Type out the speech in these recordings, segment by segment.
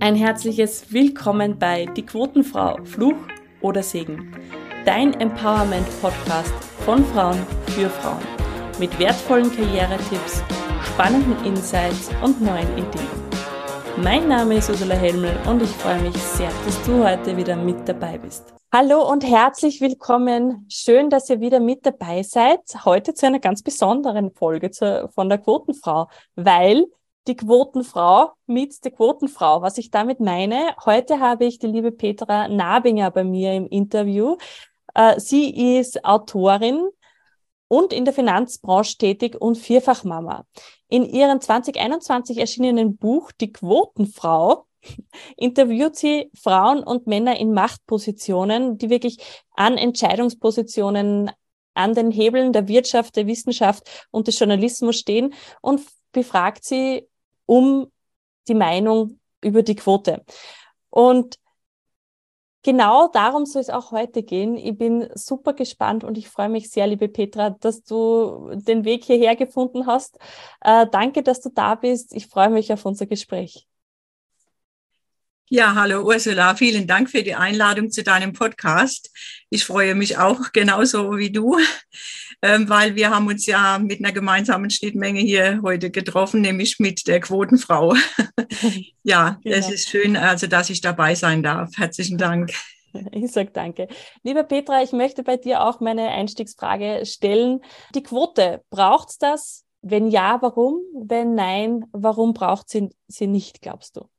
Ein herzliches Willkommen bei Die Quotenfrau, Fluch oder Segen. Dein Empowerment-Podcast von Frauen für Frauen. Mit wertvollen Karrieretipps, spannenden Insights und neuen Ideen. Mein Name ist Ursula Helmel und ich freue mich sehr, dass du heute wieder mit dabei bist. Hallo und herzlich willkommen. Schön, dass ihr wieder mit dabei seid. Heute zu einer ganz besonderen Folge von der Quotenfrau, weil die Quotenfrau mit der Quotenfrau. Was ich damit meine, heute habe ich die liebe Petra Nabinger bei mir im Interview. Äh, sie ist Autorin und in der Finanzbranche tätig und Vierfachmama. In ihrem 2021 erschienenen Buch Die Quotenfrau interviewt sie Frauen und Männer in Machtpositionen, die wirklich an Entscheidungspositionen an den Hebeln der Wirtschaft, der Wissenschaft und des Journalismus stehen und befragt sie um die Meinung über die Quote. Und genau darum soll es auch heute gehen. Ich bin super gespannt und ich freue mich sehr, liebe Petra, dass du den Weg hierher gefunden hast. Äh, danke, dass du da bist. Ich freue mich auf unser Gespräch. Ja, hallo Ursula, vielen Dank für die Einladung zu deinem Podcast. Ich freue mich auch genauso wie du, weil wir haben uns ja mit einer gemeinsamen Schnittmenge hier heute getroffen, nämlich mit der Quotenfrau. ja, genau. es ist schön, also dass ich dabei sein darf. Herzlichen Dank. Ich sage danke. Liebe Petra, ich möchte bei dir auch meine Einstiegsfrage stellen. Die Quote, braucht es das? Wenn ja, warum? Wenn nein, warum braucht sie sie nicht, glaubst du?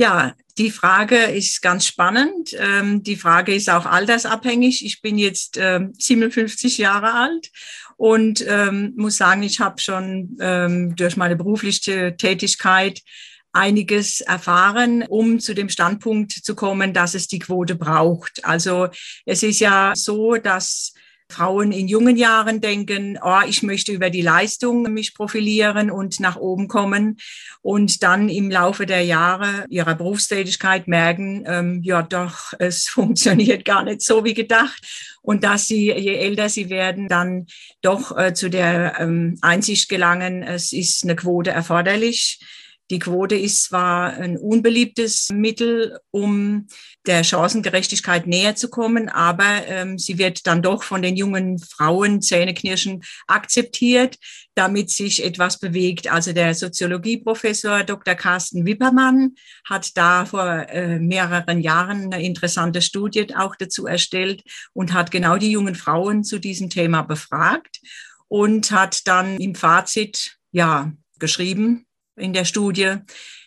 Ja, die Frage ist ganz spannend. Ähm, die Frage ist auch altersabhängig. Ich bin jetzt ähm, 57 Jahre alt und ähm, muss sagen, ich habe schon ähm, durch meine berufliche Tätigkeit einiges erfahren, um zu dem Standpunkt zu kommen, dass es die Quote braucht. Also es ist ja so, dass Frauen in jungen Jahren denken, oh, ich möchte über die Leistung mich profilieren und nach oben kommen. Und dann im Laufe der Jahre ihrer Berufstätigkeit merken, ähm, ja doch, es funktioniert gar nicht so wie gedacht. Und dass sie, je älter sie werden, dann doch äh, zu der ähm, Einsicht gelangen, es ist eine Quote erforderlich die Quote ist zwar ein unbeliebtes Mittel, um der Chancengerechtigkeit näher zu kommen, aber ähm, sie wird dann doch von den jungen Frauen Zähneknirschen akzeptiert, damit sich etwas bewegt. Also der Soziologieprofessor Dr. Carsten Wippermann hat da vor äh, mehreren Jahren eine interessante Studie auch dazu erstellt und hat genau die jungen Frauen zu diesem Thema befragt und hat dann im Fazit ja geschrieben, in der Studie,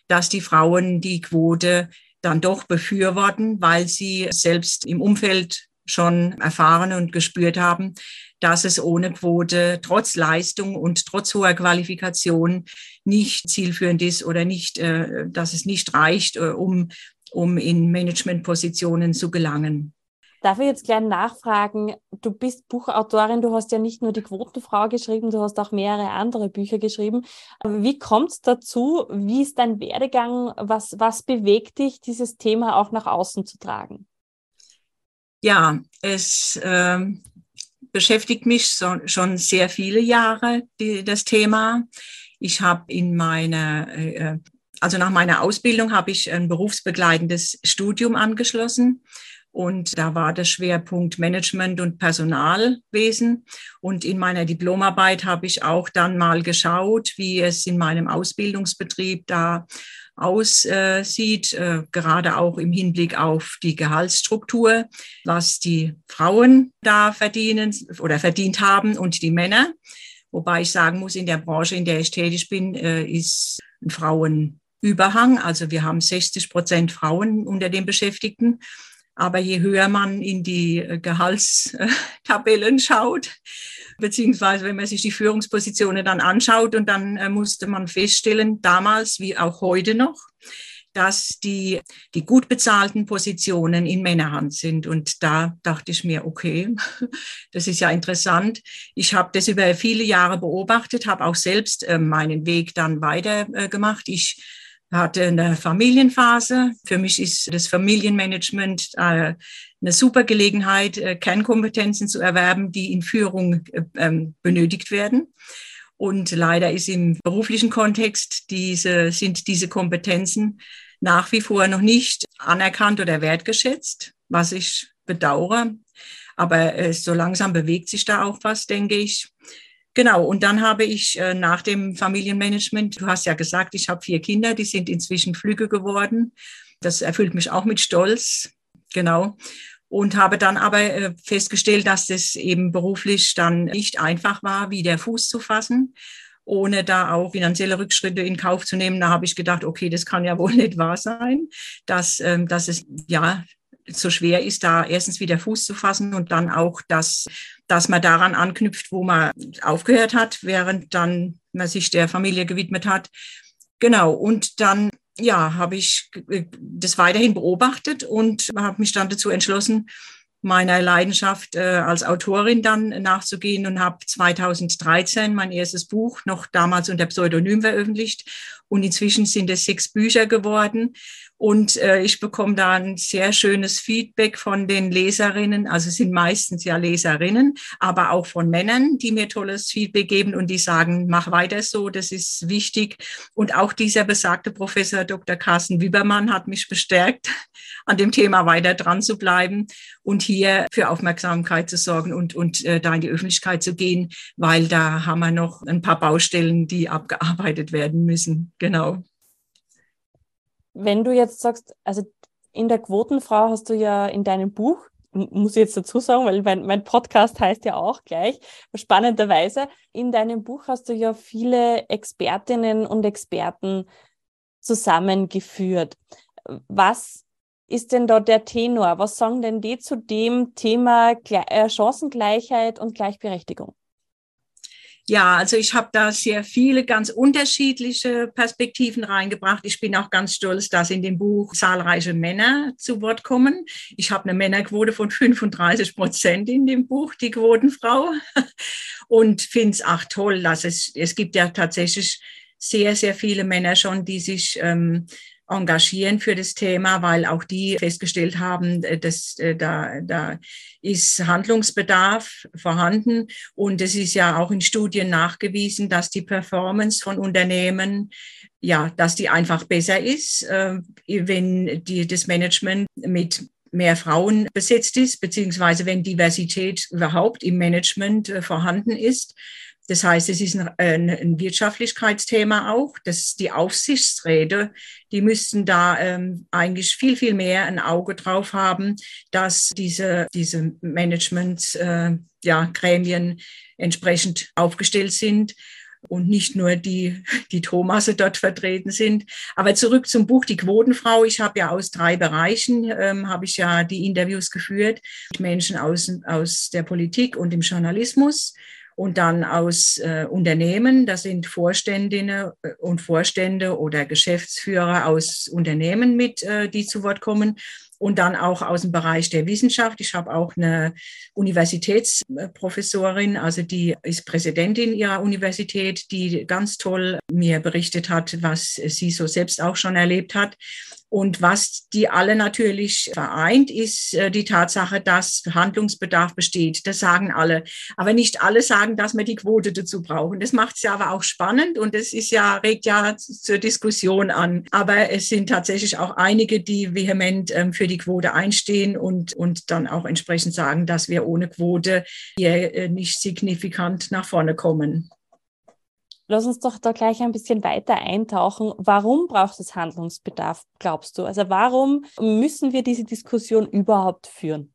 dass die Frauen die Quote dann doch befürworten, weil sie selbst im Umfeld schon erfahren und gespürt haben, dass es ohne Quote trotz Leistung und trotz hoher Qualifikation nicht zielführend ist oder nicht, äh, dass es nicht reicht, äh, um, um in Managementpositionen zu gelangen. Darf ich jetzt gleich nachfragen? Du bist Buchautorin, du hast ja nicht nur die Quotenfrau geschrieben, du hast auch mehrere andere Bücher geschrieben. Wie kommt es dazu? Wie ist dein Werdegang? Was, was bewegt dich, dieses Thema auch nach außen zu tragen? Ja, es äh, beschäftigt mich so, schon sehr viele Jahre, die, das Thema. Ich habe in meiner, äh, also nach meiner Ausbildung habe ich ein berufsbegleitendes Studium angeschlossen und da war der Schwerpunkt Management und Personalwesen. Und in meiner Diplomarbeit habe ich auch dann mal geschaut, wie es in meinem Ausbildungsbetrieb da aussieht, äh, gerade auch im Hinblick auf die Gehaltsstruktur, was die Frauen da verdienen oder verdient haben und die Männer. Wobei ich sagen muss, in der Branche, in der ich tätig bin, äh, ist ein Frauenüberhang. Also wir haben 60 Prozent Frauen unter den Beschäftigten. Aber je höher man in die äh, Gehaltstabellen schaut, beziehungsweise wenn man sich die Führungspositionen dann anschaut und dann äh, musste man feststellen, damals wie auch heute noch, dass die, die gut bezahlten Positionen in Männerhand sind. Und da dachte ich mir, okay, das ist ja interessant. Ich habe das über viele Jahre beobachtet, habe auch selbst äh, meinen Weg dann weitergemacht. Ich hatte eine Familienphase. Für mich ist das Familienmanagement äh, eine super Gelegenheit, äh, Kernkompetenzen zu erwerben, die in Führung äh, ähm, benötigt werden. Und leider ist im beruflichen Kontext diese, sind diese Kompetenzen nach wie vor noch nicht anerkannt oder wertgeschätzt, was ich bedauere. Aber so langsam bewegt sich da auch was, denke ich. Genau, und dann habe ich äh, nach dem Familienmanagement, du hast ja gesagt, ich habe vier Kinder, die sind inzwischen Flüge geworden. Das erfüllt mich auch mit Stolz. Genau. Und habe dann aber äh, festgestellt, dass das eben beruflich dann nicht einfach war, wie der Fuß zu fassen, ohne da auch finanzielle Rückschritte in Kauf zu nehmen. Da habe ich gedacht, okay, das kann ja wohl nicht wahr sein, dass, ähm, dass es ja so schwer ist, da erstens wieder Fuß zu fassen und dann auch, dass, dass man daran anknüpft, wo man aufgehört hat, während dann man sich der Familie gewidmet hat. Genau. Und dann ja, habe ich das weiterhin beobachtet und habe mich dann dazu entschlossen, meiner Leidenschaft äh, als Autorin dann nachzugehen und habe 2013 mein erstes Buch noch damals unter Pseudonym veröffentlicht und inzwischen sind es sechs Bücher geworden und äh, ich bekomme da ein sehr schönes Feedback von den Leserinnen, also es sind meistens ja Leserinnen, aber auch von Männern, die mir tolles Feedback geben und die sagen, mach weiter so, das ist wichtig. Und auch dieser besagte Professor Dr. Carsten Wiebermann hat mich bestärkt, an dem Thema weiter dran zu bleiben und hier für Aufmerksamkeit zu sorgen und, und äh, da in die Öffentlichkeit zu gehen, weil da haben wir noch ein paar Baustellen, die abgearbeitet werden müssen. Genau. Wenn du jetzt sagst, also in der Quotenfrau hast du ja in deinem Buch, muss ich jetzt dazu sagen, weil mein, mein Podcast heißt ja auch gleich, spannenderweise, in deinem Buch hast du ja viele Expertinnen und Experten zusammengeführt. Was ist denn da der Tenor? Was sagen denn die zu dem Thema äh, Chancengleichheit und Gleichberechtigung? Ja, also ich habe da sehr viele ganz unterschiedliche Perspektiven reingebracht. Ich bin auch ganz stolz, dass in dem Buch zahlreiche Männer zu Wort kommen. Ich habe eine Männerquote von 35 Prozent in dem Buch, die Quotenfrau. Und finde es auch toll, dass es, es gibt ja tatsächlich sehr, sehr viele Männer schon, die sich ähm, engagieren für das Thema, weil auch die festgestellt haben, äh, dass äh, da, da ist Handlungsbedarf vorhanden. Und es ist ja auch in Studien nachgewiesen, dass die Performance von Unternehmen, ja, dass die einfach besser ist, äh, wenn die, das Management mit mehr Frauen besetzt ist, beziehungsweise wenn Diversität überhaupt im Management vorhanden ist. Das heißt, es ist ein, ein, Wirtschaftlichkeitsthema auch. dass die Aufsichtsräte, die müssten da ähm, eigentlich viel, viel mehr ein Auge drauf haben, dass diese, diese Management, äh, ja, Gremien entsprechend aufgestellt sind und nicht nur die, die Thomasse dort vertreten sind. Aber zurück zum Buch Die Quotenfrau. Ich habe ja aus drei Bereichen, ähm, habe ich ja die Interviews geführt. Menschen aus, aus der Politik und dem Journalismus und dann aus äh, Unternehmen, das sind Vorständinnen äh, und Vorstände oder Geschäftsführer aus Unternehmen mit, äh, die zu Wort kommen und dann auch aus dem Bereich der Wissenschaft. Ich habe auch eine Universitätsprofessorin, also die ist Präsidentin ihrer Universität, die ganz toll mir berichtet hat, was sie so selbst auch schon erlebt hat. Und was die alle natürlich vereint, ist äh, die Tatsache, dass Handlungsbedarf besteht. Das sagen alle. Aber nicht alle sagen, dass wir die Quote dazu brauchen. Das macht es ja aber auch spannend und es ist ja, regt ja zur Diskussion an. Aber es sind tatsächlich auch einige, die vehement ähm, für die Quote einstehen und, und dann auch entsprechend sagen, dass wir ohne Quote hier äh, nicht signifikant nach vorne kommen. Lass uns doch da gleich ein bisschen weiter eintauchen. Warum braucht es Handlungsbedarf, glaubst du? Also warum müssen wir diese Diskussion überhaupt führen?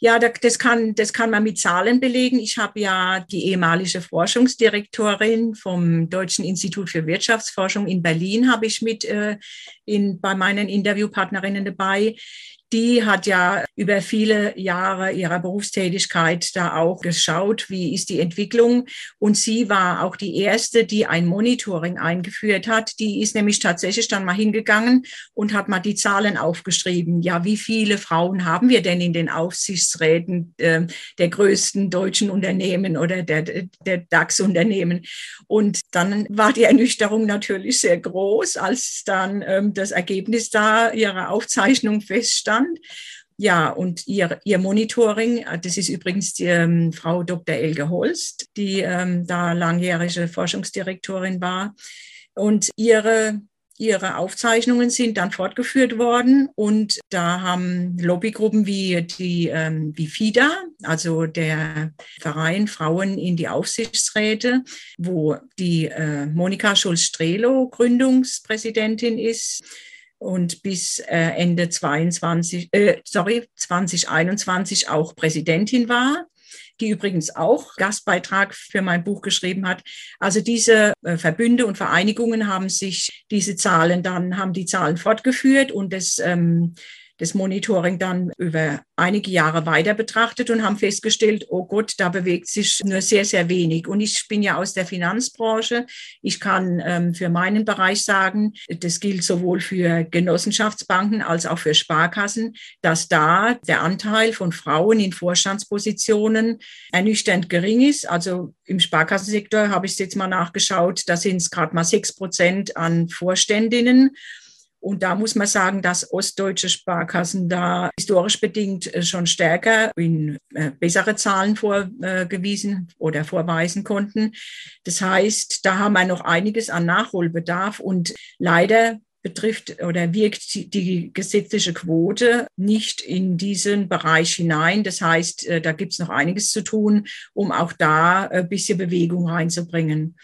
Ja, das kann, das kann man mit Zahlen belegen. Ich habe ja die ehemalige Forschungsdirektorin vom Deutschen Institut für Wirtschaftsforschung in Berlin, habe ich mit äh, in, bei meinen Interviewpartnerinnen dabei die hat ja über viele Jahre ihrer Berufstätigkeit da auch geschaut, wie ist die Entwicklung. Und sie war auch die erste, die ein Monitoring eingeführt hat. Die ist nämlich tatsächlich dann mal hingegangen und hat mal die Zahlen aufgeschrieben. Ja, wie viele Frauen haben wir denn in den Aufsichtsräten äh, der größten deutschen Unternehmen oder der, der DAX-Unternehmen? Und dann war die Ernüchterung natürlich sehr groß, als dann ähm, das Ergebnis da ihrer Aufzeichnung feststand. Deutschland. ja, und ihr, ihr Monitoring, äh, das ist übrigens die, ähm, Frau Dr. Elke Holst, die ähm, da langjährige Forschungsdirektorin war. Und ihre ihre Aufzeichnungen sind dann fortgeführt worden und da haben Lobbygruppen wie die ähm, wie FIDA, also der Verein Frauen in die Aufsichtsräte, wo die äh, Monika Schulz-Strelo Gründungspräsidentin ist und bis äh, Ende 22, äh, sorry, 2021 auch Präsidentin war die übrigens auch Gastbeitrag für mein Buch geschrieben hat. Also diese äh, Verbünde und Vereinigungen haben sich diese Zahlen dann, haben die Zahlen fortgeführt und das ähm, das Monitoring dann über einige Jahre weiter betrachtet und haben festgestellt, oh Gott, da bewegt sich nur sehr, sehr wenig. Und ich bin ja aus der Finanzbranche. Ich kann ähm, für meinen Bereich sagen, das gilt sowohl für Genossenschaftsbanken als auch für Sparkassen, dass da der Anteil von Frauen in Vorstandspositionen ernüchternd gering ist. Also im Sparkassensektor habe ich es jetzt mal nachgeschaut, da sind es gerade mal sechs Prozent an Vorständinnen. Und da muss man sagen, dass ostdeutsche Sparkassen da historisch bedingt äh, schon stärker in äh, bessere Zahlen vorgewiesen oder vorweisen konnten. Das heißt, da haben wir noch einiges an Nachholbedarf und leider betrifft oder wirkt die gesetzliche Quote nicht in diesen Bereich hinein. Das heißt, äh, da gibt es noch einiges zu tun, um auch da ein bisschen Bewegung reinzubringen.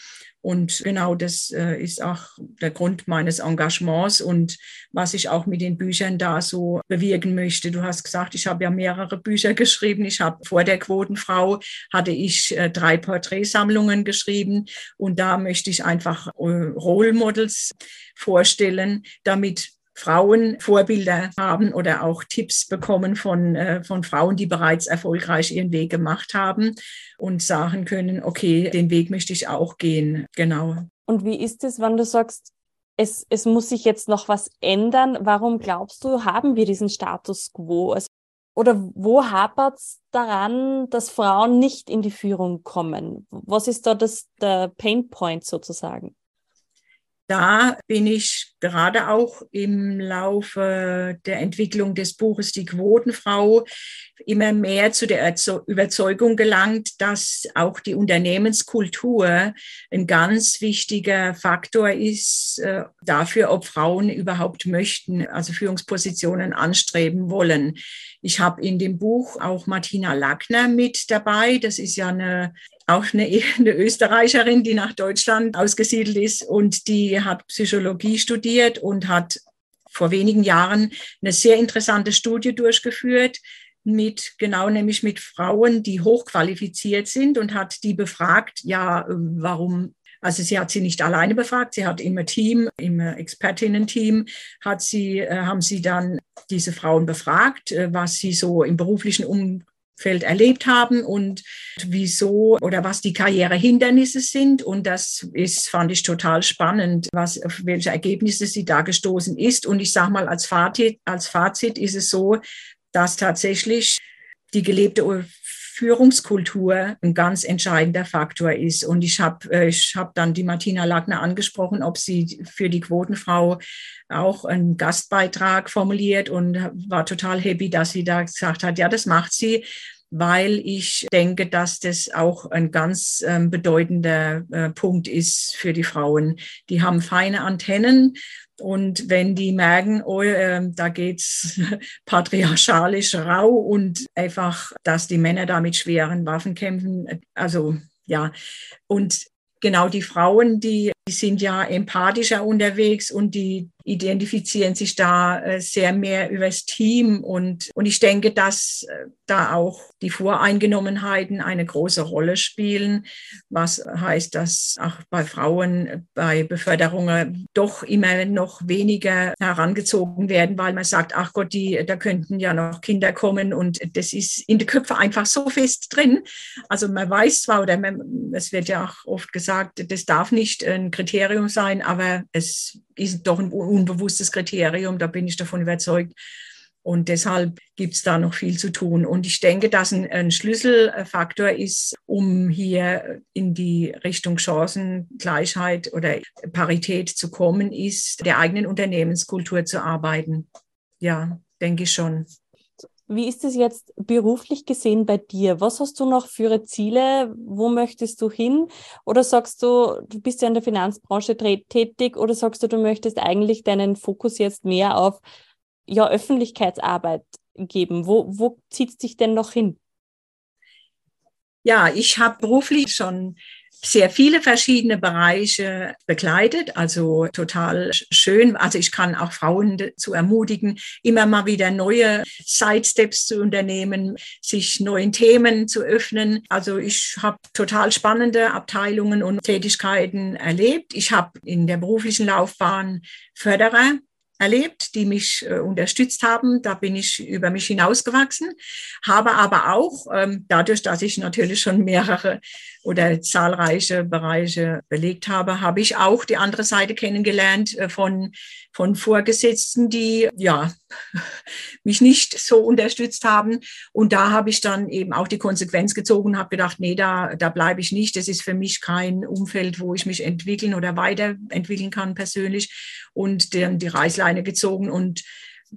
Und genau das äh, ist auch der Grund meines Engagements und was ich auch mit den Büchern da so bewirken möchte. Du hast gesagt, ich habe ja mehrere Bücher geschrieben. Ich habe vor der Quotenfrau hatte ich äh, drei Porträtsammlungen geschrieben und da möchte ich einfach äh, Role Models vorstellen, damit Frauen Vorbilder haben oder auch Tipps bekommen von, äh, von Frauen, die bereits erfolgreich ihren Weg gemacht haben und sagen können, okay, den Weg möchte ich auch gehen. Genau. Und wie ist es, wenn du sagst, es, es muss sich jetzt noch was ändern? Warum glaubst du, haben wir diesen Status quo? Also, oder wo hapert es daran, dass Frauen nicht in die Führung kommen? Was ist da das, der Pain Point sozusagen? Da bin ich gerade auch im Laufe der Entwicklung des Buches Die Quotenfrau immer mehr zu der Überzeugung gelangt, dass auch die Unternehmenskultur ein ganz wichtiger Faktor ist äh, dafür, ob Frauen überhaupt möchten, also Führungspositionen anstreben wollen. Ich habe in dem Buch auch Martina Lackner mit dabei. Das ist ja eine auch eine, eine, Österreicherin, die nach Deutschland ausgesiedelt ist und die hat Psychologie studiert und hat vor wenigen Jahren eine sehr interessante Studie durchgeführt mit genau nämlich mit Frauen, die hochqualifiziert sind und hat die befragt, ja, warum also sie hat sie nicht alleine befragt, sie hat im Team, im Expertinnen-Team, hat sie, äh, haben sie dann diese Frauen befragt, äh, was sie so im beruflichen um Feld erlebt haben und wieso oder was die Karrierehindernisse sind. Und das ist, fand ich total spannend, was, auf welche Ergebnisse sie da gestoßen ist. Und ich sage mal, als Fazit, als Fazit ist es so, dass tatsächlich die gelebte Führungskultur ein ganz entscheidender Faktor ist. Und ich habe äh, ich hab dann die Martina Lagner angesprochen, ob sie für die Quotenfrau auch einen Gastbeitrag formuliert und war total happy, dass sie da gesagt hat, ja, das macht sie weil ich denke, dass das auch ein ganz äh, bedeutender äh, Punkt ist für die Frauen. Die haben feine Antennen und wenn die merken, oh, äh, da geht's patriarchalisch rau und einfach, dass die Männer da mit schweren Waffen kämpfen, also ja, und genau die Frauen, die, die sind ja empathischer unterwegs und die identifizieren sich da äh, sehr mehr übers Team. Und, und ich denke, dass äh, da auch die Voreingenommenheiten eine große Rolle spielen, was heißt, dass auch bei Frauen bei Beförderungen doch immer noch weniger herangezogen werden, weil man sagt, ach Gott, die, da könnten ja noch Kinder kommen und das ist in den Köpfen einfach so fest drin. Also man weiß zwar oder man, es wird ja auch oft gesagt, das darf nicht ein Kriterium sein, aber es ist doch ein unbewusstes Kriterium, da bin ich davon überzeugt. Und deshalb gibt es da noch viel zu tun. Und ich denke, dass ein, ein, Schlüsselfaktor ist, um hier in die Richtung Chancengleichheit oder Parität zu kommen, ist, der eigenen Unternehmenskultur zu arbeiten. Ja, denke ich schon. Wie ist es jetzt beruflich gesehen bei dir? Was hast du noch für Ziele? Wo möchtest du hin? Oder sagst du, du bist ja in der Finanzbranche tätig oder sagst du, du möchtest eigentlich deinen Fokus jetzt mehr auf ja, Öffentlichkeitsarbeit geben? Wo, wo zieht es dich denn noch hin? Ja, ich habe beruflich schon sehr viele verschiedene Bereiche begleitet, also total schön. Also ich kann auch Frauen zu ermutigen, immer mal wieder neue Sidesteps zu unternehmen, sich neuen Themen zu öffnen. Also ich habe total spannende Abteilungen und Tätigkeiten erlebt. Ich habe in der beruflichen Laufbahn Förderer erlebt, die mich äh, unterstützt haben. Da bin ich über mich hinausgewachsen, habe aber auch ähm, dadurch, dass ich natürlich schon mehrere oder zahlreiche Bereiche belegt habe, habe ich auch die andere Seite kennengelernt äh, von, von Vorgesetzten, die ja mich nicht so unterstützt haben. Und da habe ich dann eben auch die Konsequenz gezogen und habe gedacht, nee, da, da bleibe ich nicht. Das ist für mich kein Umfeld, wo ich mich entwickeln oder weiterentwickeln kann persönlich. Und dann die Reißleine gezogen und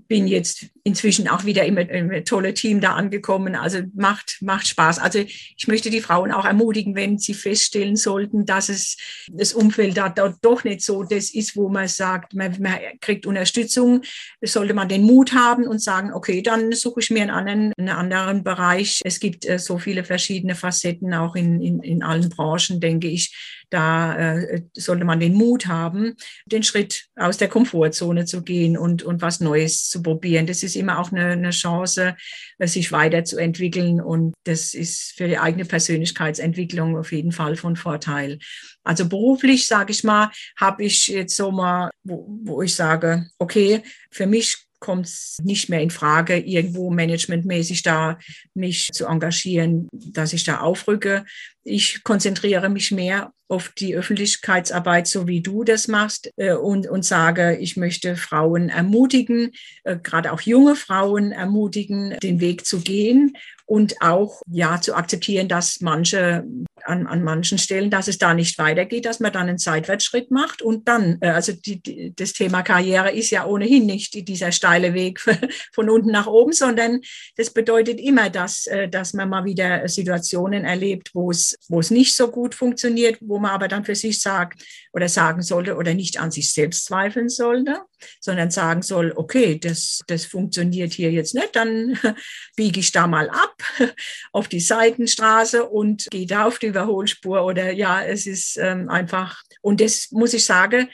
bin jetzt inzwischen auch wieder im, im tolle Team da angekommen. Also macht, macht Spaß. Also ich möchte die Frauen auch ermutigen, wenn sie feststellen sollten, dass es das Umfeld da, da doch nicht so das ist, wo man sagt, man, man kriegt Unterstützung, sollte man den Mut haben und sagen, okay, dann suche ich mir einen anderen, einen anderen Bereich. Es gibt äh, so viele verschiedene Facetten, auch in, in, in allen Branchen, denke ich. Da äh, sollte man den Mut haben, den Schritt aus der Komfortzone zu gehen und, und was Neues zu probieren. Das ist immer auch eine, eine Chance, sich weiterzuentwickeln. Und das ist für die eigene Persönlichkeitsentwicklung auf jeden Fall von Vorteil. Also beruflich, sage ich mal, habe ich jetzt so mal, wo, wo ich sage, okay, für mich kommt es nicht mehr in Frage, irgendwo managementmäßig da mich zu engagieren, dass ich da aufrücke. Ich konzentriere mich mehr auf die Öffentlichkeitsarbeit, so wie du das machst, äh, und, und sage, ich möchte Frauen ermutigen, äh, gerade auch junge Frauen ermutigen, den Weg zu gehen und auch ja zu akzeptieren, dass manche an, an manchen Stellen, dass es da nicht weitergeht, dass man dann einen Seitwärtsschritt macht und dann, äh, also die, die, das Thema Karriere ist ja ohnehin nicht dieser steile Weg von unten nach oben, sondern das bedeutet immer, dass, äh, dass man mal wieder Situationen erlebt, wo es, wo es nicht so gut funktioniert, wo man aber dann für sich sagt oder sagen sollte oder nicht an sich selbst zweifeln sollte, sondern sagen soll, okay, das, das funktioniert hier jetzt nicht, dann biege ich da mal ab auf die Seitenstraße und gehe da auf die Überholspur oder ja, es ist ähm, einfach, und das muss ich sagen,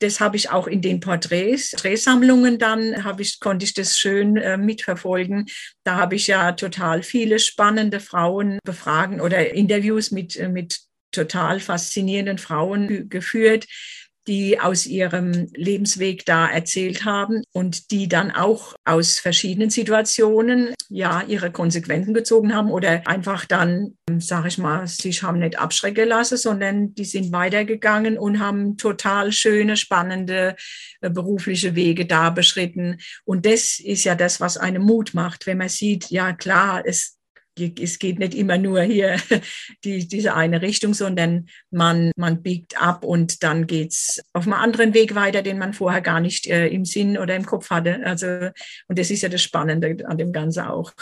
das habe ich auch in den Porträts, Drehsammlungen dann, habe ich, konnte ich das schön äh, mitverfolgen. Da habe ich ja total viele spannende Frauen befragen oder Interviews mit, äh, mit total faszinierenden Frauen geführt, die aus ihrem Lebensweg da erzählt haben und die dann auch aus verschiedenen Situationen ja ihre Konsequenzen gezogen haben oder einfach dann, sage ich mal, sich haben nicht abschrecken lassen, sondern die sind weitergegangen und haben total schöne, spannende äh, berufliche Wege da beschritten. Und das ist ja das, was einem Mut macht, wenn man sieht, ja klar, es es geht nicht immer nur hier die, diese eine Richtung, sondern man, man biegt ab und dann geht's auf einem anderen Weg weiter, den man vorher gar nicht äh, im Sinn oder im Kopf hatte. Also, und das ist ja das Spannende an dem Ganzen auch.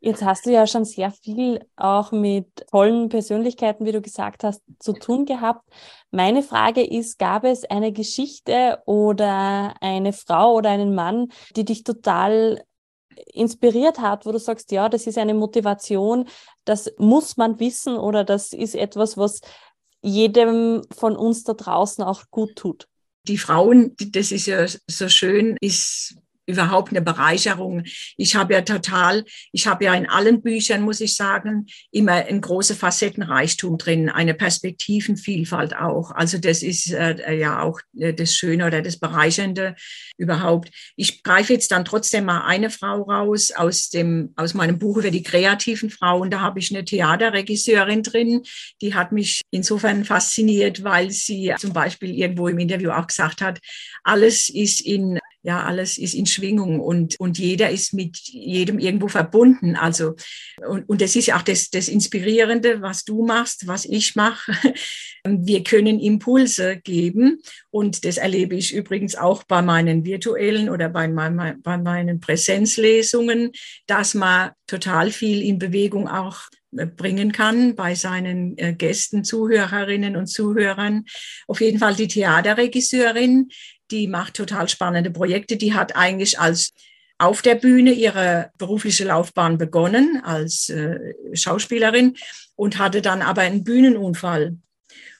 Jetzt hast du ja schon sehr viel auch mit tollen Persönlichkeiten, wie du gesagt hast, zu tun gehabt. Meine Frage ist, gab es eine Geschichte oder eine Frau oder einen Mann, die dich total inspiriert hat, wo du sagst, ja, das ist eine Motivation, das muss man wissen oder das ist etwas, was jedem von uns da draußen auch gut tut? Die Frauen, das ist ja so schön, ist überhaupt eine Bereicherung. Ich habe ja total, ich habe ja in allen Büchern, muss ich sagen, immer ein große Facettenreichtum drin, eine Perspektivenvielfalt auch. Also das ist äh, ja auch äh, das Schöne oder das Bereichernde überhaupt. Ich greife jetzt dann trotzdem mal eine Frau raus aus dem, aus meinem Buch über die kreativen Frauen. Da habe ich eine Theaterregisseurin drin, die hat mich insofern fasziniert, weil sie zum Beispiel irgendwo im Interview auch gesagt hat, alles ist in ja, alles ist in Schwingung und, und jeder ist mit jedem irgendwo verbunden. Also, und, und das ist ja auch das, das Inspirierende, was du machst, was ich mache. Wir können Impulse geben und das erlebe ich übrigens auch bei meinen virtuellen oder bei, mein, bei meinen Präsenzlesungen, dass man total viel in Bewegung auch äh, bringen kann bei seinen äh, Gästen, Zuhörerinnen und Zuhörern. Auf jeden Fall die Theaterregisseurin, die macht total spannende Projekte. Die hat eigentlich als auf der Bühne ihre berufliche Laufbahn begonnen als äh, Schauspielerin und hatte dann aber einen Bühnenunfall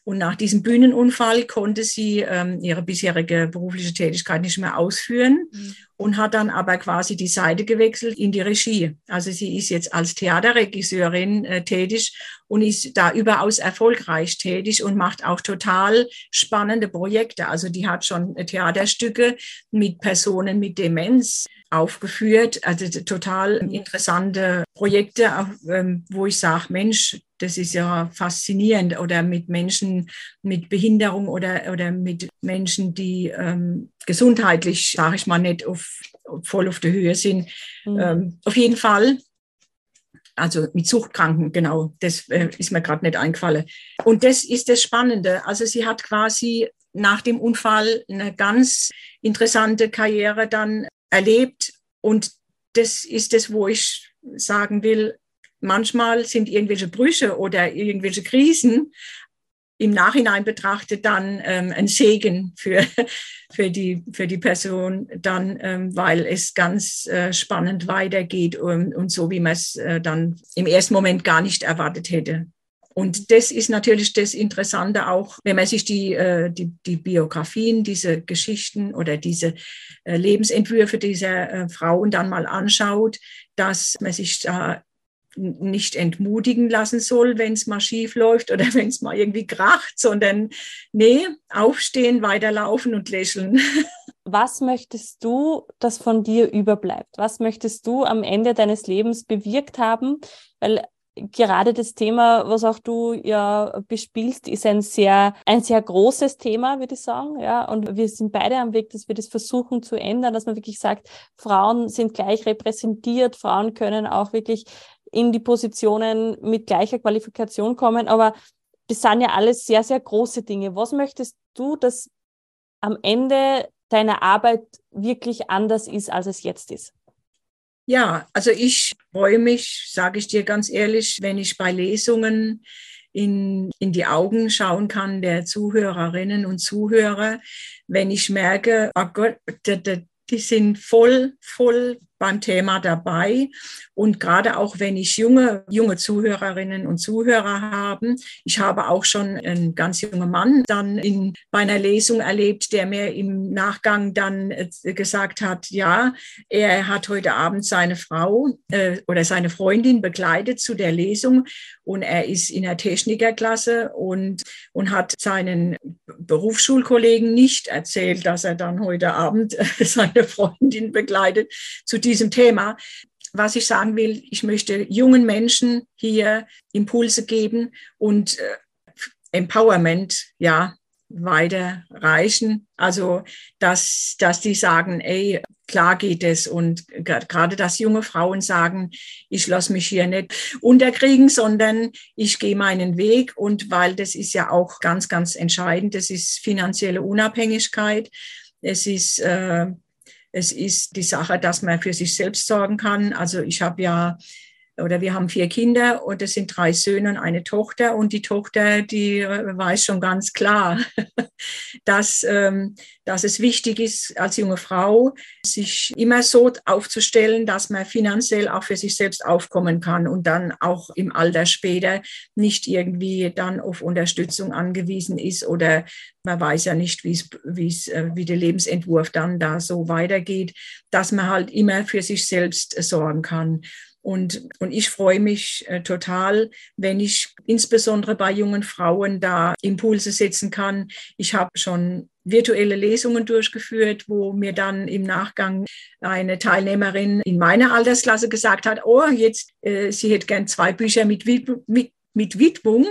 und nach diesem Bühnenunfall konnte sie ähm, ihre bisherige berufliche Tätigkeit nicht mehr ausführen mhm. und hat dann aber quasi die Seite gewechselt in die Regie. Also sie ist jetzt als Theaterregisseurin äh, tätig und ist da überaus erfolgreich tätig und macht auch total spannende Projekte. Also die hat schon Theaterstücke mit Personen mit Demenz aufgeführt. Also total interessante Projekte, ähm, wo ich sage, Mensch, das ist ja faszinierend. Oder mit Menschen mit Behinderung oder, oder mit Menschen, die ähm, gesundheitlich, sage ich mal, nicht auf, voll auf der Höhe sind. Mhm. Ähm, auf jeden Fall. Also mit Suchtkranken, genau, das äh, ist mir gerade nicht eingefallen. Und das ist das Spannende. Also sie hat quasi nach dem Unfall eine ganz interessante Karriere dann erlebt. Und das ist das, wo ich sagen will, manchmal sind irgendwelche Brüche oder irgendwelche Krisen im Nachhinein betrachtet dann ähm, ein Segen für, für, die, für die Person, dann, ähm, weil es ganz äh, spannend weitergeht und, und so, wie man es äh, dann im ersten Moment gar nicht erwartet hätte. Und das ist natürlich das Interessante auch, wenn man sich die, äh, die, die Biografien, diese Geschichten oder diese äh, Lebensentwürfe dieser äh, Frauen dann mal anschaut, dass man sich da nicht entmutigen lassen soll, wenn es mal schief läuft oder wenn es mal irgendwie kracht, sondern nee, aufstehen, weiterlaufen und lächeln. Was möchtest du, das von dir überbleibt? Was möchtest du am Ende deines Lebens bewirkt haben? Weil gerade das Thema, was auch du ja bespielst, ist ein sehr, ein sehr großes Thema, würde ich sagen. Ja, und wir sind beide am Weg, dass wir das versuchen zu ändern, dass man wirklich sagt, Frauen sind gleich repräsentiert, Frauen können auch wirklich in die Positionen mit gleicher Qualifikation kommen. Aber das sind ja alles sehr, sehr große Dinge. Was möchtest du, dass am Ende deiner Arbeit wirklich anders ist, als es jetzt ist? Ja, also ich freue mich, sage ich dir ganz ehrlich, wenn ich bei Lesungen in, in die Augen schauen kann der Zuhörerinnen und Zuhörer, wenn ich merke, oh Gott, die sind voll, voll beim Thema dabei. Und gerade auch wenn ich junge, junge Zuhörerinnen und Zuhörer habe, ich habe auch schon einen ganz jungen Mann dann in, bei einer Lesung erlebt, der mir im Nachgang dann äh, gesagt hat, ja, er hat heute Abend seine Frau äh, oder seine Freundin begleitet zu der Lesung und er ist in der Technikerklasse und, und hat seinen Berufsschulkollegen nicht erzählt, dass er dann heute Abend seine Freundin begleitet zu diesem Thema. Was ich sagen will, ich möchte jungen Menschen hier Impulse geben und äh, Empowerment, ja, weiter reichen. Also, dass, dass die sagen, ey, klar geht es. Und gerade, dass junge Frauen sagen, ich lasse mich hier nicht unterkriegen, sondern ich gehe meinen Weg. Und weil das ist ja auch ganz, ganz entscheidend, das ist finanzielle Unabhängigkeit. Es ist äh, es ist die Sache, dass man für sich selbst sorgen kann. Also ich habe ja oder wir haben vier Kinder und es sind drei Söhne und eine Tochter. Und die Tochter, die weiß schon ganz klar, dass, ähm, dass es wichtig ist, als junge Frau sich immer so aufzustellen, dass man finanziell auch für sich selbst aufkommen kann und dann auch im Alter später nicht irgendwie dann auf Unterstützung angewiesen ist oder man weiß ja nicht, wie es, äh, wie der Lebensentwurf dann da so weitergeht, dass man halt immer für sich selbst sorgen kann. Und, und ich freue mich äh, total, wenn ich insbesondere bei jungen Frauen da Impulse setzen kann. Ich habe schon virtuelle Lesungen durchgeführt, wo mir dann im Nachgang eine Teilnehmerin in meiner Altersklasse gesagt hat, oh, jetzt, äh, sie hätte gern zwei Bücher mit, mit mit Widmung.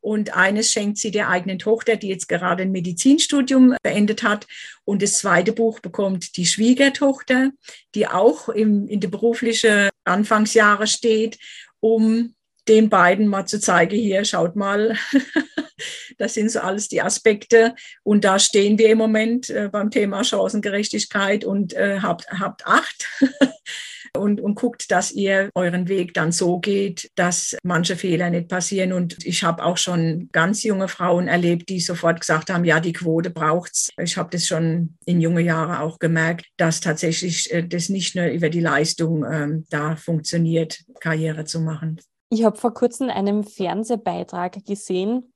Und eines schenkt sie der eigenen Tochter, die jetzt gerade ein Medizinstudium beendet hat. Und das zweite Buch bekommt die Schwiegertochter, die auch im, in der beruflichen Anfangsjahre steht, um den beiden mal zu zeigen, hier, schaut mal, das sind so alles die Aspekte. Und da stehen wir im Moment äh, beim Thema Chancengerechtigkeit und äh, habt, habt Acht. und, und guckt, dass ihr euren Weg dann so geht, dass manche Fehler nicht passieren. Und ich habe auch schon ganz junge Frauen erlebt, die sofort gesagt haben, ja, die Quote braucht's. Ich habe das schon in junge Jahre auch gemerkt, dass tatsächlich äh, das nicht nur über die Leistung ähm, da funktioniert, Karriere zu machen. Ich habe vor kurzem einen Fernsehbeitrag gesehen,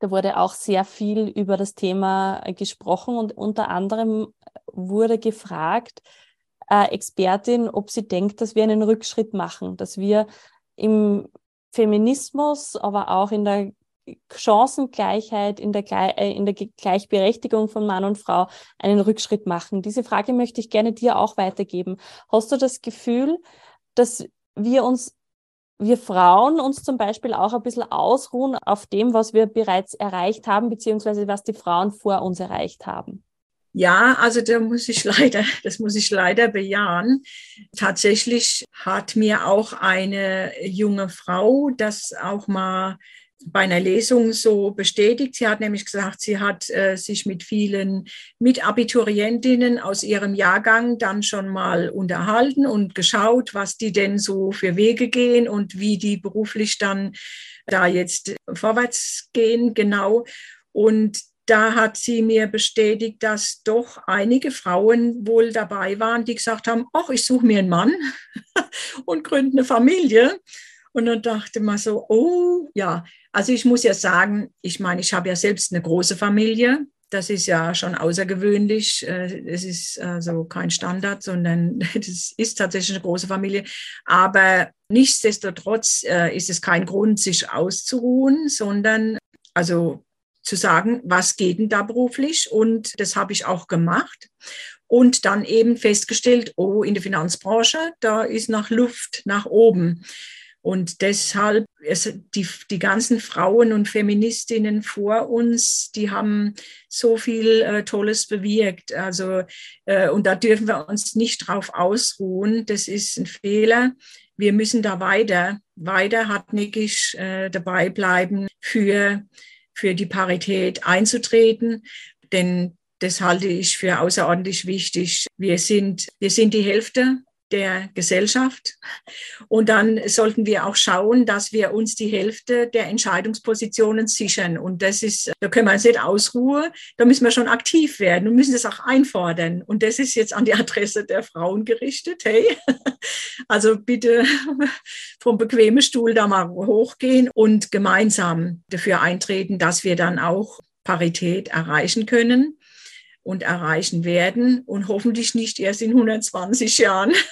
da wurde auch sehr viel über das Thema gesprochen und unter anderem wurde gefragt, äh, Expertin, ob sie denkt, dass wir einen Rückschritt machen, dass wir im Feminismus, aber auch in der Chancengleichheit, in der, äh, in der Gleichberechtigung von Mann und Frau einen Rückschritt machen. Diese Frage möchte ich gerne dir auch weitergeben. Hast du das Gefühl, dass wir uns wir Frauen uns zum Beispiel auch ein bisschen ausruhen auf dem, was wir bereits erreicht haben, beziehungsweise was die Frauen vor uns erreicht haben. Ja, also da muss ich leider, das muss ich leider bejahen. Tatsächlich hat mir auch eine junge Frau das auch mal bei einer Lesung so bestätigt. Sie hat nämlich gesagt, sie hat äh, sich mit vielen Mitabiturientinnen aus ihrem Jahrgang dann schon mal unterhalten und geschaut, was die denn so für Wege gehen und wie die beruflich dann da jetzt vorwärts gehen, genau. Und da hat sie mir bestätigt, dass doch einige Frauen wohl dabei waren, die gesagt haben, ach, ich suche mir einen Mann und gründe eine Familie. Und dann dachte man so, oh ja, also ich muss ja sagen, ich meine, ich habe ja selbst eine große Familie. Das ist ja schon außergewöhnlich. Äh, es ist also kein Standard, sondern es ist tatsächlich eine große Familie. Aber nichtsdestotrotz äh, ist es kein Grund, sich auszuruhen, sondern also zu sagen, was geht denn da beruflich? Und das habe ich auch gemacht. Und dann eben festgestellt, oh, in der Finanzbranche, da ist nach Luft nach oben. Und deshalb, es, die, die ganzen Frauen und Feministinnen vor uns, die haben so viel äh, Tolles bewirkt. Also, äh, und da dürfen wir uns nicht drauf ausruhen. Das ist ein Fehler. Wir müssen da weiter, weiter hartnäckig äh, dabei bleiben für für die Parität einzutreten, denn das halte ich für außerordentlich wichtig. Wir sind, wir sind die Hälfte der Gesellschaft. Und dann sollten wir auch schauen, dass wir uns die Hälfte der Entscheidungspositionen sichern. Und das ist, da können wir uns nicht ausruhen, da müssen wir schon aktiv werden und müssen das auch einfordern. Und das ist jetzt an die Adresse der Frauen gerichtet. Hey, also bitte vom bequemen Stuhl da mal hochgehen und gemeinsam dafür eintreten, dass wir dann auch Parität erreichen können und erreichen werden und hoffentlich nicht erst in 120 Jahren.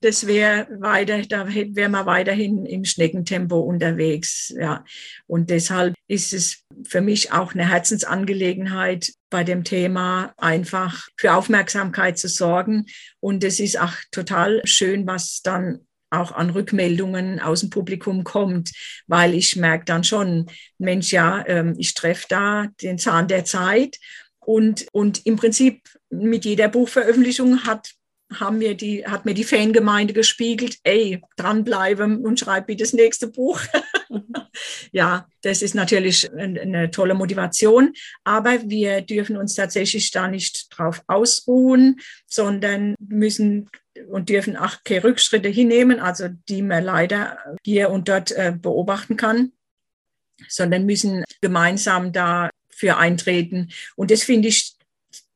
Das wäre weiter, da wären wir weiterhin im Schneckentempo unterwegs. Ja. Und deshalb ist es für mich auch eine Herzensangelegenheit, bei dem Thema einfach für Aufmerksamkeit zu sorgen. Und es ist auch total schön, was dann auch an Rückmeldungen aus dem Publikum kommt, weil ich merke dann schon, Mensch, ja, ähm, ich treffe da den Zahn der Zeit und, und im Prinzip mit jeder Buchveröffentlichung hat, haben mir die, hat mir die Fangemeinde gespiegelt, ey, dranbleiben und schreib bitte das nächste Buch. ja, das ist natürlich eine tolle Motivation, aber wir dürfen uns tatsächlich da nicht drauf ausruhen, sondern müssen und dürfen auch keine Rückschritte hinnehmen, also die man leider hier und dort äh, beobachten kann, sondern müssen gemeinsam da für eintreten. Und das finde ich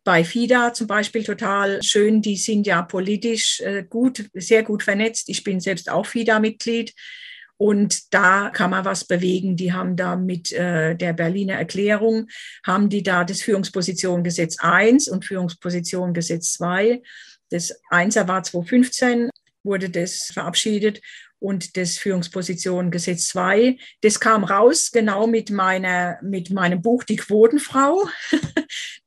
bei FIDA zum Beispiel total schön. Die sind ja politisch äh, gut, sehr gut vernetzt. Ich bin selbst auch FIDA-Mitglied. Und da kann man was bewegen. Die haben da mit äh, der Berliner Erklärung, haben die da das Führungspositionengesetz 1 und Führungspositionengesetz 2. Das 1er war 2015, wurde das verabschiedet und das Führungsposition Gesetz 2. Das kam raus genau mit meiner, mit meinem Buch Die Quotenfrau.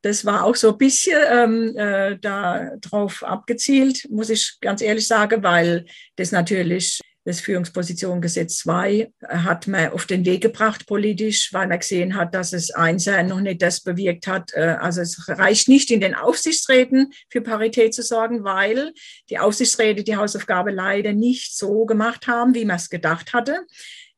Das war auch so ein bisschen ähm, äh, da drauf abgezielt, muss ich ganz ehrlich sagen, weil das natürlich das Führungspositionengesetz 2 hat man auf den Weg gebracht politisch, weil man gesehen hat, dass es Einser noch nicht das bewirkt hat. Äh, also es reicht nicht in den Aufsichtsräten für Parität zu sorgen, weil die Aufsichtsräte die Hausaufgabe leider nicht so gemacht haben, wie man es gedacht hatte.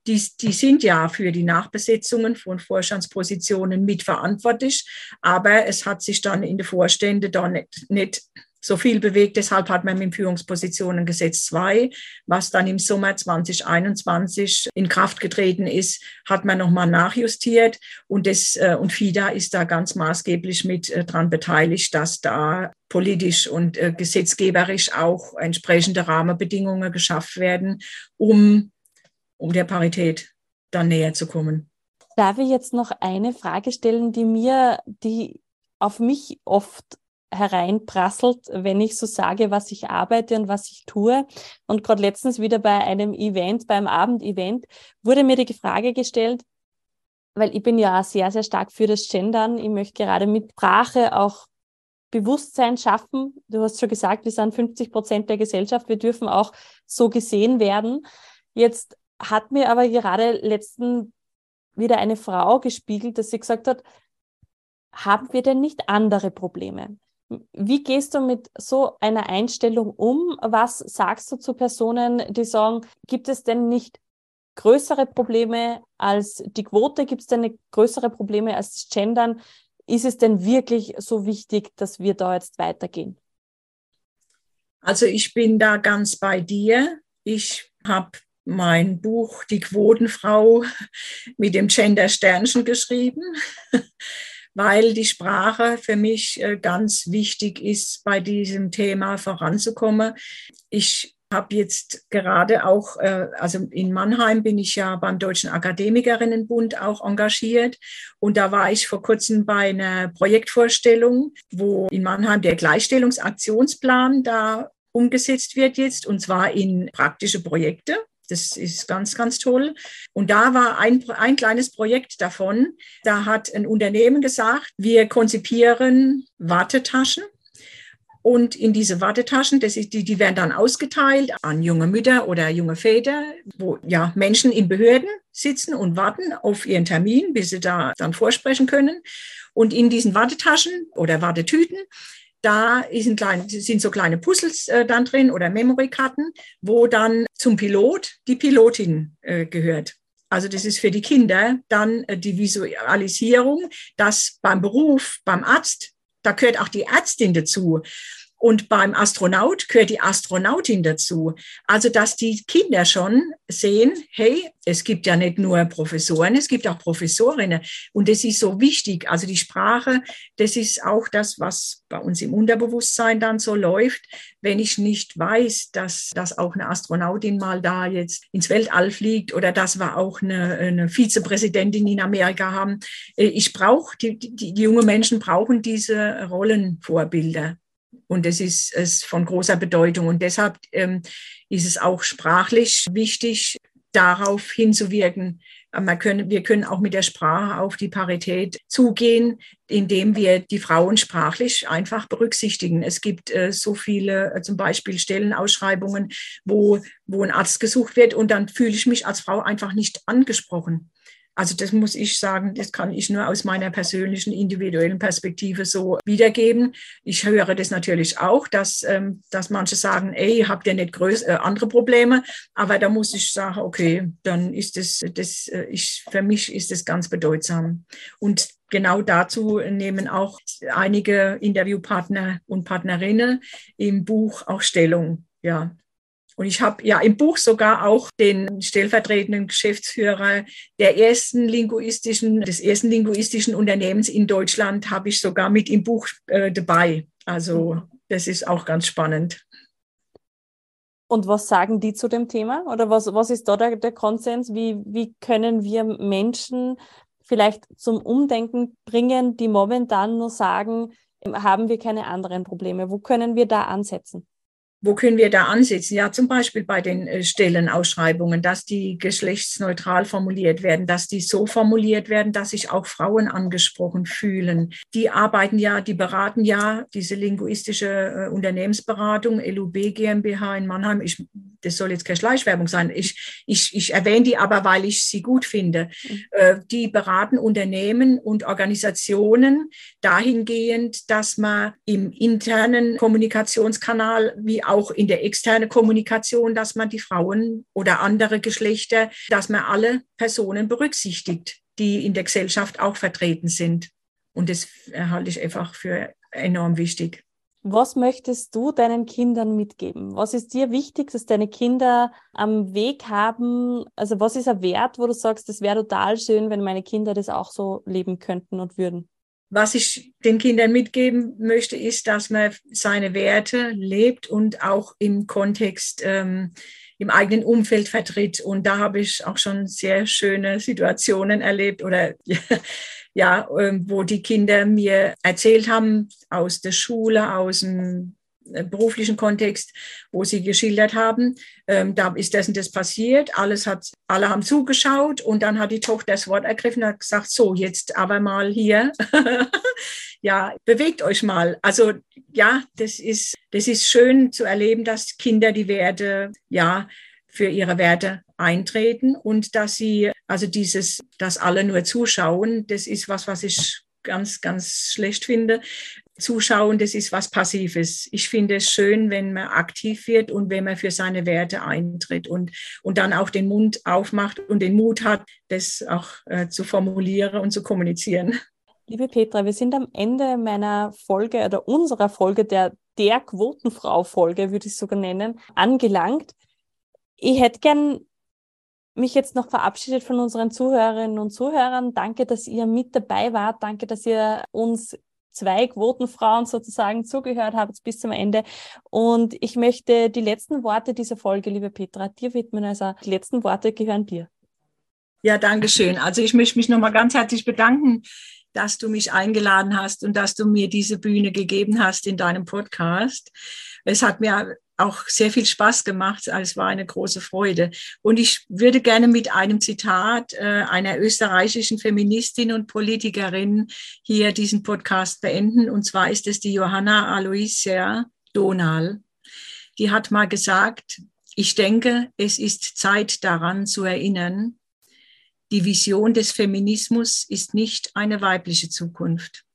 Die, die sind ja für die Nachbesetzungen von Vorstandspositionen mitverantwortlich, aber es hat sich dann in den Vorständen da nicht, nicht so viel bewegt. Deshalb hat man dem Führungspositionengesetz 2, was dann im Sommer 2021 in Kraft getreten ist, hat man nochmal nachjustiert. Und, das, äh, und FIDA ist da ganz maßgeblich mit äh, dran beteiligt, dass da politisch und äh, gesetzgeberisch auch entsprechende Rahmenbedingungen geschafft werden, um, um der Parität dann näher zu kommen. Darf ich jetzt noch eine Frage stellen, die mir, die auf mich oft hereinprasselt, wenn ich so sage, was ich arbeite und was ich tue. Und gerade letztens wieder bei einem Event, beim Abendevent, wurde mir die Frage gestellt, weil ich bin ja sehr, sehr stark für das Gendern. Ich möchte gerade mit Sprache auch Bewusstsein schaffen. Du hast schon gesagt, wir sind 50 Prozent der Gesellschaft. Wir dürfen auch so gesehen werden. Jetzt hat mir aber gerade letzten wieder eine Frau gespiegelt, dass sie gesagt hat, haben wir denn nicht andere Probleme? Wie gehst du mit so einer Einstellung um? Was sagst du zu Personen, die sagen, gibt es denn nicht größere Probleme als die Quote? Gibt es denn größere Probleme als das Gendern? Ist es denn wirklich so wichtig, dass wir da jetzt weitergehen? Also ich bin da ganz bei dir. Ich habe mein Buch Die Quotenfrau mit dem Gender Sternchen geschrieben weil die Sprache für mich äh, ganz wichtig ist, bei diesem Thema voranzukommen. Ich habe jetzt gerade auch, äh, also in Mannheim bin ich ja beim Deutschen Akademikerinnenbund auch engagiert. Und da war ich vor kurzem bei einer Projektvorstellung, wo in Mannheim der Gleichstellungsaktionsplan da umgesetzt wird jetzt, und zwar in praktische Projekte. Das ist ganz, ganz toll. Und da war ein, ein kleines Projekt davon. Da hat ein Unternehmen gesagt, wir konzipieren Wartetaschen. Und in diese Wartetaschen, das ist, die, die werden dann ausgeteilt an junge Mütter oder junge Väter, wo ja Menschen in Behörden sitzen und warten auf ihren Termin, bis sie da dann vorsprechen können. Und in diesen Wartetaschen oder Wartetüten da klein, sind so kleine Puzzles äh, dann drin oder Memory-Karten, wo dann zum Pilot die Pilotin äh, gehört. Also das ist für die Kinder dann äh, die Visualisierung, dass beim Beruf, beim Arzt, da gehört auch die Ärztin dazu. Und beim Astronaut gehört die Astronautin dazu. Also, dass die Kinder schon sehen, hey, es gibt ja nicht nur Professoren, es gibt auch Professorinnen. Und das ist so wichtig. Also die Sprache, das ist auch das, was bei uns im Unterbewusstsein dann so läuft. Wenn ich nicht weiß, dass, dass auch eine Astronautin mal da jetzt ins Weltall fliegt oder dass wir auch eine, eine Vizepräsidentin in Amerika haben. Äh, ich brauche, die, die, die junge Menschen brauchen diese Rollenvorbilder. Und das ist, ist von großer Bedeutung. Und deshalb ähm, ist es auch sprachlich wichtig, darauf hinzuwirken. Können, wir können auch mit der Sprache auf die Parität zugehen, indem wir die Frauen sprachlich einfach berücksichtigen. Es gibt äh, so viele, äh, zum Beispiel Stellenausschreibungen, wo, wo ein Arzt gesucht wird und dann fühle ich mich als Frau einfach nicht angesprochen. Also das muss ich sagen, das kann ich nur aus meiner persönlichen, individuellen Perspektive so wiedergeben. Ich höre das natürlich auch, dass, ähm, dass manche sagen, ey, habt ihr nicht größ äh, andere Probleme? Aber da muss ich sagen, okay, dann ist das, das äh, ich, für mich ist das ganz bedeutsam. Und genau dazu nehmen auch einige Interviewpartner und Partnerinnen im Buch auch Stellung. Ja, und ich habe ja im Buch sogar auch den stellvertretenden Geschäftsführer der ersten linguistischen, des ersten linguistischen Unternehmens in Deutschland habe ich sogar mit im Buch äh, dabei. Also das ist auch ganz spannend. Und was sagen die zu dem Thema? Oder was, was ist da der, der Konsens? Wie, wie können wir Menschen vielleicht zum Umdenken bringen, die momentan nur sagen, haben wir keine anderen Probleme? Wo können wir da ansetzen? Wo können wir da ansetzen? Ja, zum Beispiel bei den äh, Stellenausschreibungen, dass die geschlechtsneutral formuliert werden, dass die so formuliert werden, dass sich auch Frauen angesprochen fühlen. Die arbeiten ja, die beraten ja diese linguistische äh, Unternehmensberatung, LUB GmbH in Mannheim. Ich das soll jetzt keine Schleichwerbung sein. Ich, ich, ich erwähne die aber, weil ich sie gut finde. Mhm. Äh, die beraten Unternehmen und Organisationen dahingehend, dass man im internen Kommunikationskanal wie auch in der externen Kommunikation, dass man die Frauen oder andere Geschlechter, dass man alle Personen berücksichtigt, die in der Gesellschaft auch vertreten sind. Und das halte ich einfach für enorm wichtig. Was möchtest du deinen Kindern mitgeben? Was ist dir wichtig, dass deine Kinder am Weg haben? Also was ist ein Wert, wo du sagst, das wäre total schön, wenn meine Kinder das auch so leben könnten und würden? Was ich den Kindern mitgeben möchte, ist, dass man seine Werte lebt und auch im Kontext ähm, im eigenen Umfeld vertritt. Und da habe ich auch schon sehr schöne Situationen erlebt oder ja, ähm, wo die Kinder mir erzählt haben aus der Schule, aus dem beruflichen Kontext, wo sie geschildert haben, ähm, da ist und das passiert, alles hat, alle haben zugeschaut und dann hat die Tochter das Wort ergriffen und hat gesagt, so, jetzt aber mal hier, ja, bewegt euch mal. Also ja, das ist, das ist schön zu erleben, dass Kinder die Werte, ja, für ihre Werte eintreten und dass sie, also dieses, dass alle nur zuschauen, das ist was, was ich ganz, ganz schlecht finde. Zuschauen, das ist was Passives. Ich finde es schön, wenn man aktiv wird und wenn man für seine Werte eintritt und, und dann auch den Mund aufmacht und den Mut hat, das auch äh, zu formulieren und zu kommunizieren. Liebe Petra, wir sind am Ende meiner Folge oder unserer Folge der der Quotenfrau-Folge, würde ich sogar nennen, angelangt. Ich hätte gern mich jetzt noch verabschiedet von unseren Zuhörerinnen und Zuhörern. Danke, dass ihr mit dabei wart. Danke, dass ihr uns zwei Quotenfrauen sozusagen zugehört habt bis zum Ende. Und ich möchte die letzten Worte dieser Folge, liebe Petra, dir widmen. Also die letzten Worte gehören dir. Ja, danke schön. Also ich möchte mich nochmal ganz herzlich bedanken, dass du mich eingeladen hast und dass du mir diese Bühne gegeben hast in deinem Podcast. Es hat mir auch sehr viel Spaß gemacht. Also es war eine große Freude. Und ich würde gerne mit einem Zitat äh, einer österreichischen Feministin und Politikerin hier diesen Podcast beenden. Und zwar ist es die Johanna Aloysia Donal. Die hat mal gesagt, ich denke, es ist Zeit daran zu erinnern, die Vision des Feminismus ist nicht eine weibliche Zukunft.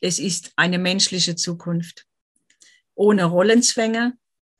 Es ist eine menschliche Zukunft. Ohne Rollenzwänge,